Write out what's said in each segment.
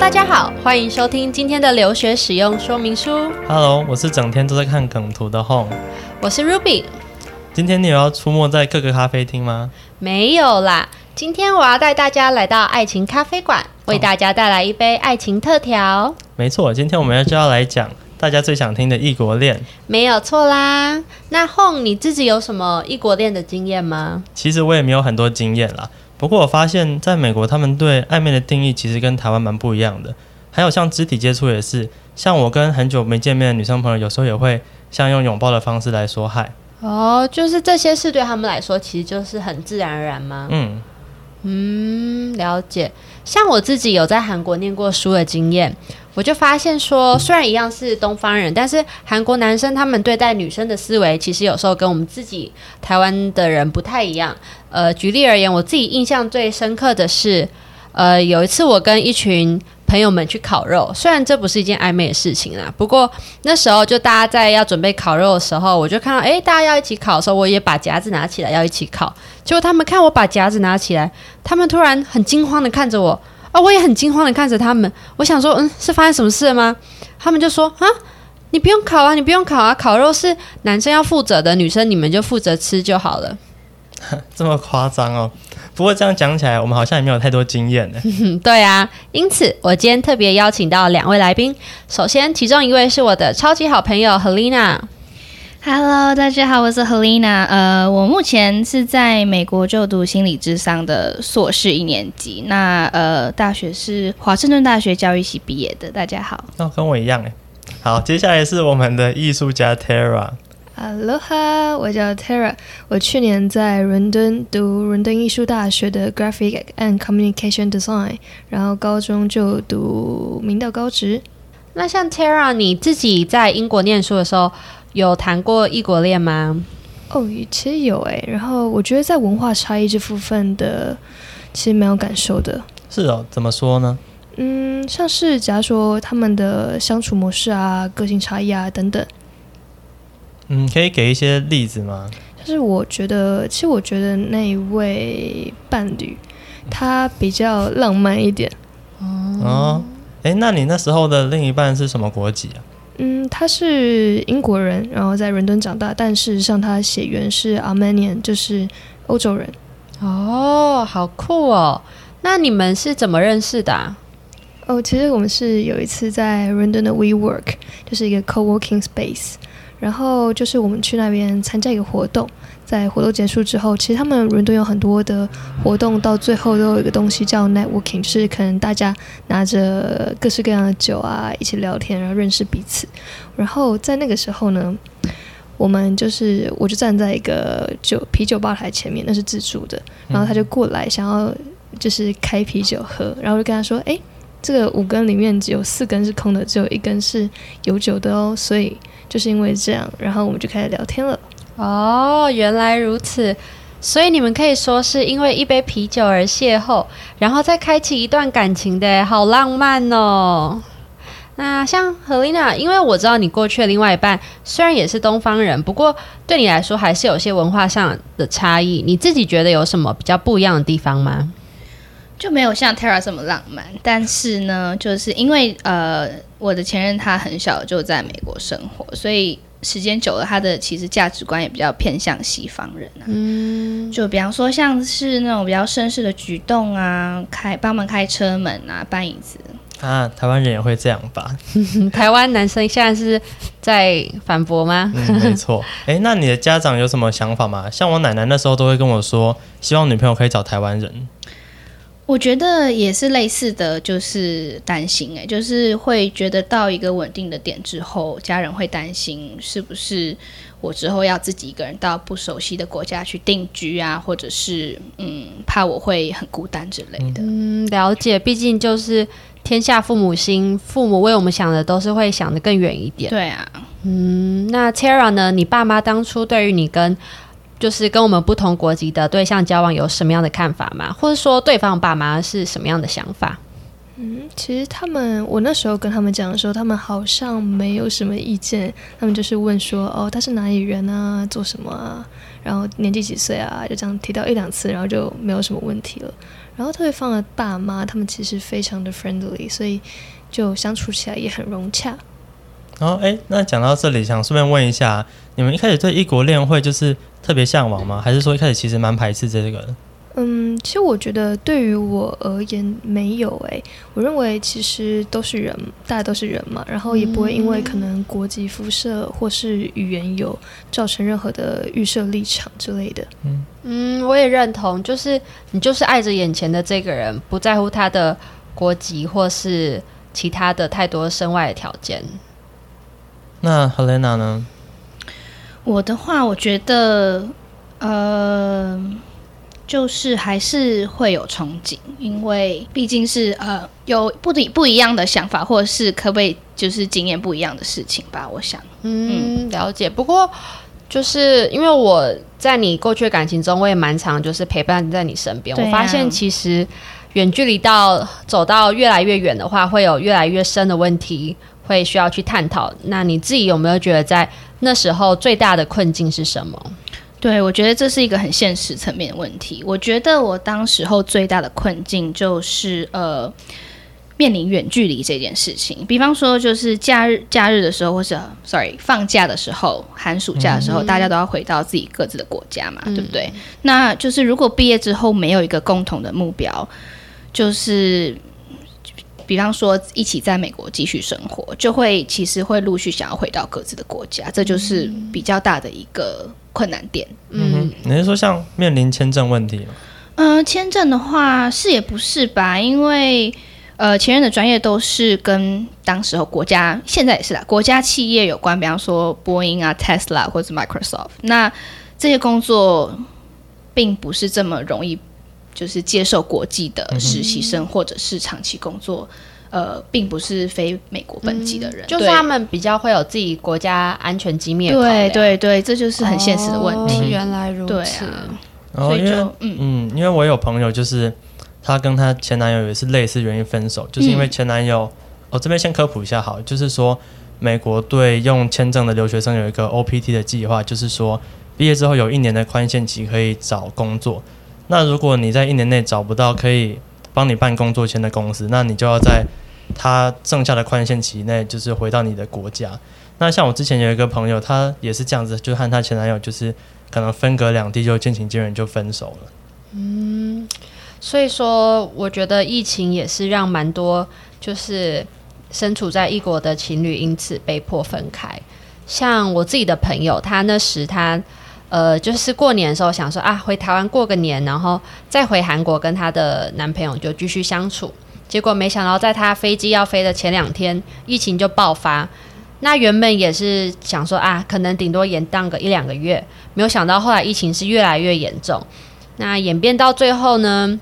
大家好，欢迎收听今天的留学使用说明书。Hello，我是整天都在看梗图的 Home。我是 Ruby，今天你有要出没在各个咖啡厅吗？没有啦。今天我要带大家来到爱情咖啡馆，为大家带来一杯爱情特调。没错，今天我们要就要来讲大家最想听的异国恋。没有错啦。那 Home 你自己有什么异国恋的经验吗？其实我也没有很多经验啦，不过我发现在美国，他们对暧昧的定义其实跟台湾蛮不一样的。还有像肢体接触也是，像我跟很久没见面的女生朋友，有时候也会像用拥抱的方式来说嗨。哦，就是这些事对他们来说，其实就是很自然而然吗？嗯，嗯，了解。像我自己有在韩国念过书的经验，我就发现说，虽然一样是东方人，但是韩国男生他们对待女生的思维，其实有时候跟我们自己台湾的人不太一样。呃，举例而言，我自己印象最深刻的是，呃，有一次我跟一群朋友们去烤肉，虽然这不是一件暧昧的事情啦，不过那时候就大家在要准备烤肉的时候，我就看到，诶，大家要一起烤的时候，我也把夹子拿起来要一起烤。结果他们看我把夹子拿起来，他们突然很惊慌的看着我，啊，我也很惊慌的看着他们。我想说，嗯，是发生什么事了吗？他们就说，啊，你不用烤啊，你不用烤啊，烤肉是男生要负责的，女生你们就负责吃就好了。这么夸张哦。不过这样讲起来，我们好像也没有太多经验呢。嗯，对啊，因此我今天特别邀请到两位来宾。首先，其中一位是我的超级好朋友 Helena。Hello，大家好，我是 Helena。呃，我目前是在美国就读心理智商的硕士一年级。那呃，大学是华盛顿大学教育系毕业的。大家好。那、跟我一样哎。好，接下来是我们的艺术家 Tara。Aloha，我叫 Tara，我去年在伦敦读伦敦艺术大学的 Graphic and Communication Design，然后高中就读明道高职。那像 Tara，你自己在英国念书的时候，有谈过异国恋吗？哦，其实有诶，然后我觉得在文化差异这部分的，其实蛮有感受的。是哦，怎么说呢？嗯，像是假如说他们的相处模式啊、个性差异啊等等，嗯，可以给一些例子吗？就是我觉得，其实我觉得那一位伴侣他比较浪漫一点。哦，诶，那你那时候的另一半是什么国籍啊？嗯，他是英国人，然后在伦敦长大，但事实上他血缘是 Armenian，就是欧洲人。哦，好酷哦！那你们是怎么认识的、啊？哦，其实我们是有一次在伦敦的 WeWork，就是一个 co-working space，然后就是我们去那边参加一个活动，在活动结束之后，其实他们伦敦有很多的活动，到最后都有一个东西叫 networking，就是可能大家拿着各式各样的酒啊，一起聊天，然后认识彼此。然后在那个时候呢，我们就是我就站在一个酒啤酒吧台前面，那是自助的，然后他就过来想要就是开啤酒喝，然后就跟他说，哎。这个五根里面只有四根是空的，只有一根是有酒的哦，所以就是因为这样，然后我们就开始聊天了。哦，原来如此，所以你们可以说是因为一杯啤酒而邂逅，然后再开启一段感情的，好浪漫哦。那像 Helena，因为我知道你过去的另外一半虽然也是东方人，不过对你来说还是有些文化上的差异。你自己觉得有什么比较不一样的地方吗？就没有像 Tara 这么浪漫，但是呢，就是因为呃，我的前任他很小就在美国生活，所以时间久了，他的其实价值观也比较偏向西方人啊。嗯，就比方说像是那种比较绅士的举动啊，开帮忙开车门啊，搬椅子。啊，台湾人也会这样吧？台湾男生现在是在反驳吗？嗯，没错。诶，那你的家长有什么想法吗？像我奶奶那时候都会跟我说，希望女朋友可以找台湾人。我觉得也是类似的，就是担心哎、就是会觉得到一个稳定的点之后，家人会担心是不是我之后要自己一个人到不熟悉的国家去定居啊，或者是嗯，怕我会很孤单之类的。嗯，了解。毕竟就是天下父母心，父母为我们想的都是会想的更远一点。对啊，嗯，那 Tara 呢？你爸妈当初对于你跟就是跟我们不同国籍的对象交往有什么样的看法吗？或者说对方爸妈是什么样的想法？嗯，其实他们，我那时候跟他们讲的时候，他们好像没有什么意见，他们就是问说，哦，他是哪里人啊，做什么啊，然后年纪几岁啊，就这样提到一两次，然后就没有什么问题了。然后对方的爸妈他们其实非常的 friendly，所以就相处起来也很融洽。然后，哎，那讲到这里，想顺便问一下，你们一开始对异国恋会就是特别向往吗？还是说一开始其实蛮排斥这个的？嗯，其实我觉得对于我而言没有诶、我认为其实都是人，大家都是人嘛，然后也不会因为可能国籍、肤色或是语言有造成任何的预设立场之类的。嗯，我也认同，就是你就是爱着眼前的这个人，不在乎他的国籍或是其他的太多身外的条件。那 Helena 呢？我的话，我觉得，呃，就是还是会有憧憬，因为毕竟是呃有不一不一样的想法，或者是可不可以就是经验不一样的事情吧。我想，嗯，了解。不过就是因为我在你过去的感情中，我也蛮常就是陪伴在你身边。啊我发现其实远距离到走到越来越远的话，会有越来越深的问题会需要去探讨。那你自己有没有觉得在那时候最大的困境是什么？对我觉得这是一个很现实层面的问题。我觉得我当时候最大的困境就是呃。面临远距离这件事情，比方说就是假日假日的时候，或是 sorry 放假的时候，寒暑假的时候，大家都要回到自己各自的国家嘛，对不对？那就是如果毕业之后没有一个共同的目标，就是比方说一起在美国继续生活，就会其实会陆续想要回到各自的国家，这就是比较大的一个困难点。嗯哼，你是说像面临签证问题吗？嗯，签证的话是也不是吧，因为呃前任的专业都是跟当时候国家现在也是啦，国家企业有关，比方说波音啊、Tesla 或者是 Microsoft，那这些工作并不是这么容易，就是接受国际的实习生或者是长期工作。呃，并不是非美国本籍的人，就是他们比较会有自己国家安全机密对量对对，这就是很现实的问题。哦原来如对此。啊，然后因为所以就嗯嗯，因为我有朋友就是她跟她前男友也是类似原因分手，就是因为前男友，我、这边先科普一下好，就是说美国对用签证的留学生有一个 OPT 的计划，就是说毕业之后有一年的宽限期可以找工作。那如果你在一年内找不到可以帮你办工作签的公司，那你就要在他剩下的宽限期内，就是回到你的国家。那像我之前有一个朋友，他也是这样子，就和她前男友就是可能分隔两地就渐行渐远就分手了。嗯所以说，我觉得疫情也是让蛮多就是身处在异国的情侣因此被迫分开。像我自己的朋友，他那时他呃，就是过年的时候想说啊，回台湾过个年，然后再回韩国跟她的男朋友就继续相处。结果没想到，在她飞机要飞的前两天，疫情就爆发。那原本也是想说啊，可能顶多延宕个一两个月，没有想到后来疫情是越来越严重。那演变到最后呢，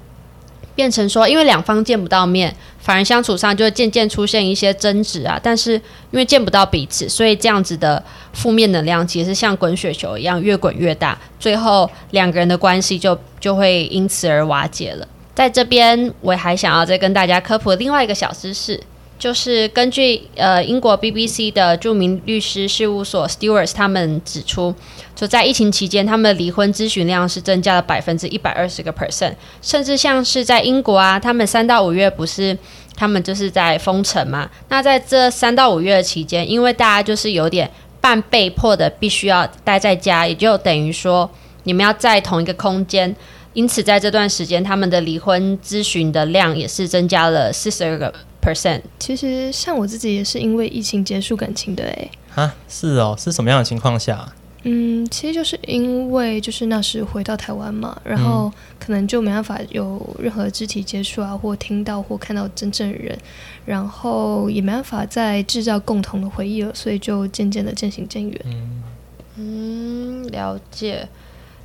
变成说，因为两方见不到面，反而相处上就会渐渐出现一些争执啊。但是因为见不到彼此，所以这样子的负面能量其实像滚雪球一样越滚越大，最后两个人的关系就就会因此而瓦解了。在这边，我还想要再跟大家科普另外一个小知识，就是根据呃英国 BBC 的著名律师事务所 Stewarts 他们指出，就在疫情期间，他们的离婚咨询量是增加了百分之一百二十个 percent，甚至像是在英国啊，他们三到五月不是他们就是在封城嘛，那在这三到五月的期间，因为大家就是有点半被迫的必须要待在家，也就等于说你们要在同一个空间。因此，在这段时间，他们的离婚咨询的量也是增加了四十二个 percent。其实像我自己也是因为疫情结束感情的诶。啊，是哦，是什么样的情况下？嗯，其实就是因为就是那时回到台湾嘛，然后可能就没办法有任何肢体接触啊，或听到或看到真正的人，然后也没办法再制造共同的回忆了，所以就渐渐的渐行渐远。嗯，了解。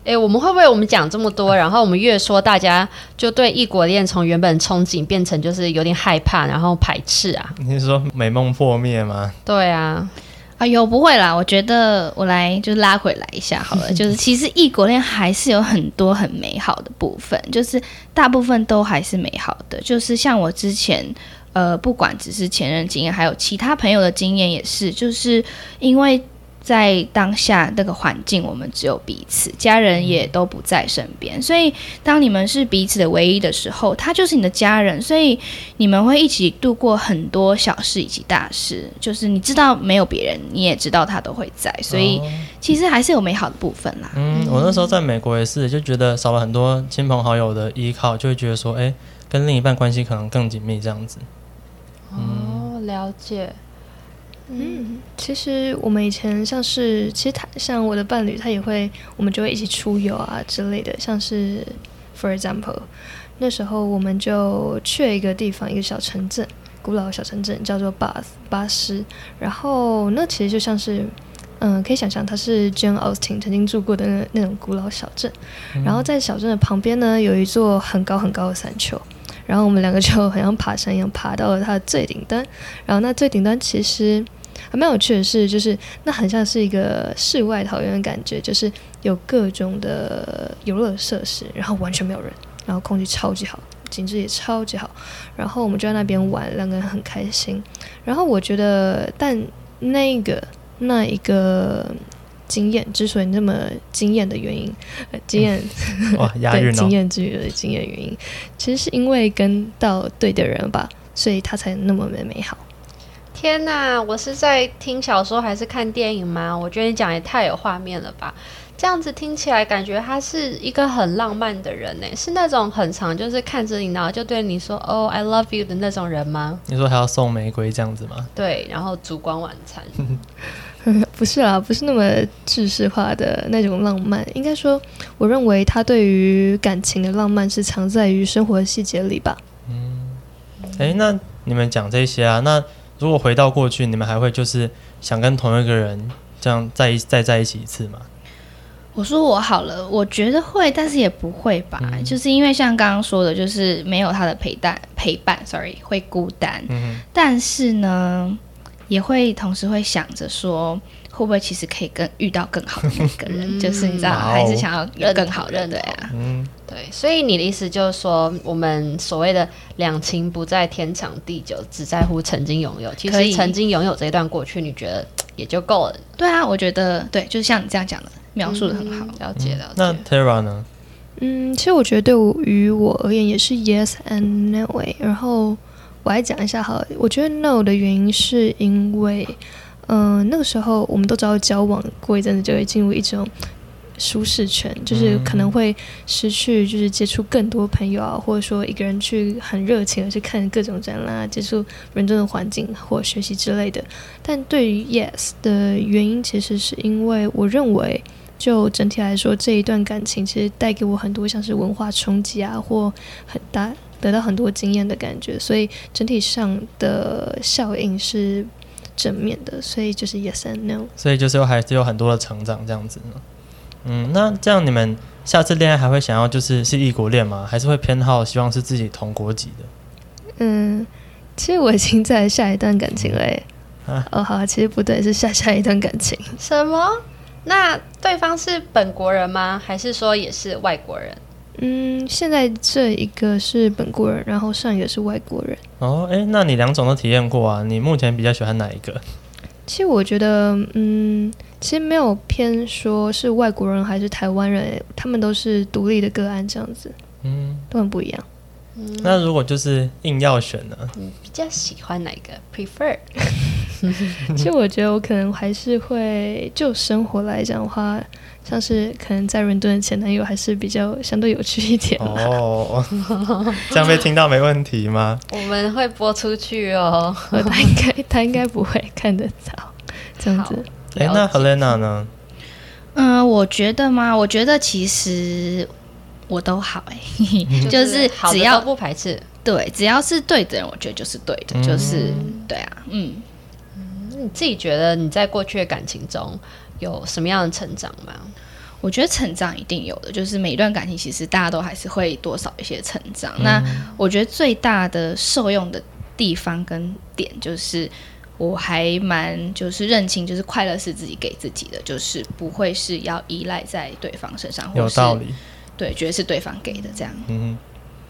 诶，我们会不会我们讲这么多，然后我们越说，大家就对异国恋从原本憧憬变成就是有点害怕，然后排斥啊？你是说美梦破灭吗？对啊，哎呦，不会啦，我觉得我来就拉回来一下好了，就是其实异国恋还是有很多很美好的部分，就是大部分都还是美好的，就是像我之前。呃，不管只是前任经验，还有其他朋友的经验，也是，就是因为在当下那个环境，我们只有彼此，家人也都不在身边。所以，当你们是彼此的唯一的时候，他就是你的家人。所以，你们会一起度过很多小事以及大事。就是你知道没有别人，你也知道他都会在。所以，其实还是有美好的部分啦。嗯，我那时候在美国也是，就觉得少了很多亲朋好友的依靠，就会觉得说，哎，跟另一半关系可能更紧密这样子。哦，了解。嗯，其实我们以前像是，其实他像我的伴侣，他也会，我们就会一起出游啊之类的。像是，for example，那时候我们就去了一个地方，一个小城镇，古老的小城镇叫做巴巴斯。然后那其实就像是，嗯，可以想象它是 Jane Austen 曾经住过的那那种古老小镇。然后在小镇的旁边呢，有一座很高很高的山丘。然后我们两个就好像爬山一样，爬到了它的最顶端。然后那最顶端其实还蛮有趣的是，就是那很像是一个世外桃源的感觉，就是有各种的游乐设施，然后完全没有人，然后空气超级好，景致也超级好。然后我们就在那边玩，两个人很开心。然后我觉得，但那个那一个。经验之所以那么惊艳的原因，经验 哇，押韵哦！经验之余的经验原因，其实是因为跟到对的人吧，所以他才那么美美好。天哪，我是在听小说还是看电影吗？我觉得你讲也太有画面了吧！这样子听起来感觉他是一个很浪漫的人呢，是那种很长就是看着你然后就对你说“哦，I love you” 的那种人吗？你说还要送玫瑰这样子吗？对，然后烛光晚餐。不是啦，不是那么制式化的那种浪漫。应该说，我认为他对于感情的浪漫是藏在于生活细节里吧。嗯，哎，那你们讲这些啊？那如果回到过去，你们还会就是想跟同一个人这样再一再在一起一次吗？我说我好了，我觉得会，但是也不会吧。就是因为像刚刚说的，就是没有他的陪伴陪伴，sorry，会孤单。嗯，但是呢。也会同时会想着说，会不会其实可以更遇到更好的那个人？就是你知道，还是想要有更好的对啊？嗯，对。所以你的意思就是说，我们所谓的两情不在天长地久，只在乎曾经拥有。其实曾经拥有这一段过去，你觉得也就够了。对啊，我觉得对，就是像你这样讲的，描述的很好，了解了解。那 Tara 呢？嗯，其实我觉得对于我而言也是 Yes and No way。然后。我来讲一下哈，我觉得 no 的原因是因为，嗯，那个时候我们都知道交往过一阵子就会进入一种舒适圈，就是可能会失去就是接触更多朋友啊，或者说一个人去很热情的去看各种展览，接触人真的环境或学习之类的。但对于 yes 的原因，其实是因为我认为，就整体来说这一段感情其实带给我很多像是文化冲击啊，或很大。得到很多经验的感觉，所以整体上的效应是正面的，所以就是 yes and no。所以就是还是有很多的成长这样子呢。嗯，那这样你们下次恋爱还会想要就是是异国恋吗？还是会偏好希望是自己同国籍的？嗯，其实我已经在下一段感情了。啊，哦，好，其实不对，是下下一段感情。什么？那对方是本国人吗？还是说也是外国人？嗯，现在这一个是本国人，然后上一个是外国人。哦，哎，那你两种都体验过啊？你目前比较喜欢哪一个？其实我觉得，嗯，其实没有偏说是外国人还是台湾人，他们都是独立的个案，这样子，嗯，都很不一样。那如果就是硬要选呢？你比较喜欢哪一个？Prefer？其实我觉得我可能还是会就生活来讲的话。像是可能在伦敦的前男友还是比较相对有趣一点哦，这样被听到没问题吗？我们会播出去哦，他应该他应该不会看得到这样子。哎，那 Helena 呢？嗯，我觉得吗？我觉得其实我都好哎，就是只要不排斥，对，只要是对的人，我觉得就是对的，就是对啊，嗯嗯，你自己觉得你在过去的感情中？有什么样的成长吗？我觉得成长一定有的，就是每一段感情其实大家都还是会多少一些成长。那我觉得最大的受用的地方跟点，就是我还蛮就是认清，就是快乐是自己给自己的，就是不会是要依赖在对方身上。有道理，对，觉得是对方给的这样。嗯，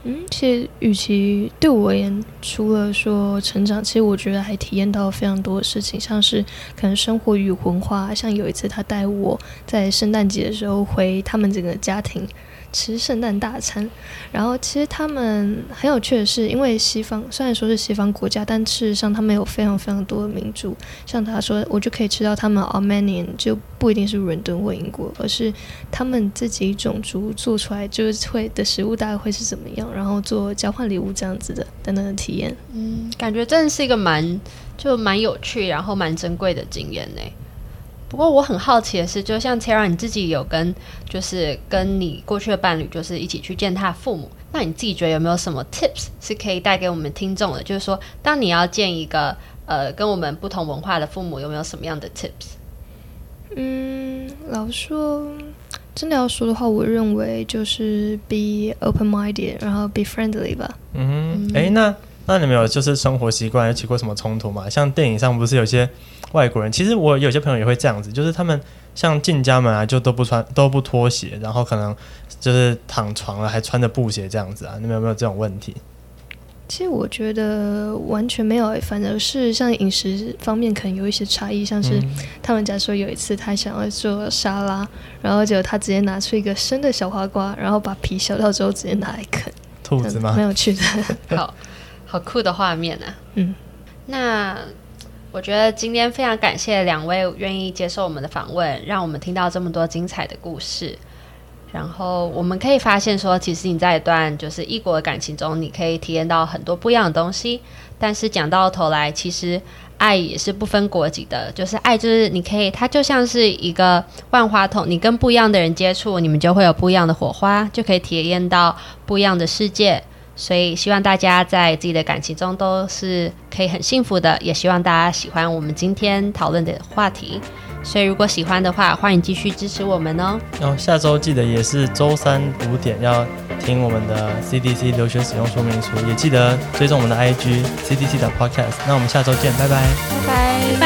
嗯，其实与其对我而言，除了说成长，其实我觉得还体验到非常多的事情，像是可能生活与文化。像有一次，他带我在圣诞节的时候回他们整个家庭。吃圣诞大餐，然后其实他们很有趣的是，因为西方虽然说是西方国家，但事实上他们有非常非常多的民族。像他说，我就可以吃到他们 Armenian 就不一定是伦敦或英国，而是他们自己种族做出来就是会的食物大概会是怎么样，然后做交换礼物这样子的等等的体验。嗯，感觉真的是一个蛮就蛮有趣，然后蛮珍贵的经验呢。不过我很好奇的是，就像 Tara 你自己有跟就是跟你过去的伴侣，就是一起去见他父母，那你自己觉得有没有什么 tips 是可以带给我们听众的？就是说，当你要见一个呃跟我们不同文化的父母，有没有什么样的 tips？嗯，老实说，真的要说的话，我认为就是 be open-minded，然后 be friendly 吧。嗯，哎，那那你们有就是生活习惯有起过什么冲突吗？像电影上不是有些？外国人其实我有些朋友也会这样子，就是他们像进家门啊，就都不穿都不脱鞋，然后可能就是躺床了还穿着布鞋这样子啊，你们有没有这种问题？其实我觉得完全没有，反而是像饮食方面可能有一些差异，像是他们家说有一次他想要做沙拉，然后结果他直接拿出一个生的小花瓜，然后把皮削掉之后直接拿来啃，兔子吗？蛮有趣的，好好酷的画面啊！嗯，那。我觉得今天非常感谢两位愿意接受我们的访问，让我们听到这么多精彩的故事。然后我们可以发现说，其实你在一段就是异国的感情中，你可以体验到很多不一样的东西。但是讲到头来，其实爱也是不分国籍的，就是爱就是你可以，它就像是一个万花筒，你跟不一样的人接触，你们就会有不一样的火花，就可以体验到不一样的世界。所以希望大家在自己的感情中都是可以很幸福的，也希望大家喜欢我们今天讨论的话题。所以如果喜欢的话，欢迎继续支持我们哦。然后下周记得也是周三五点要听我们的 CDC 留学使用说明书，也记得追踪我们的 IG CDC 的 Podcast。那我们下周见，拜拜，拜拜，拜。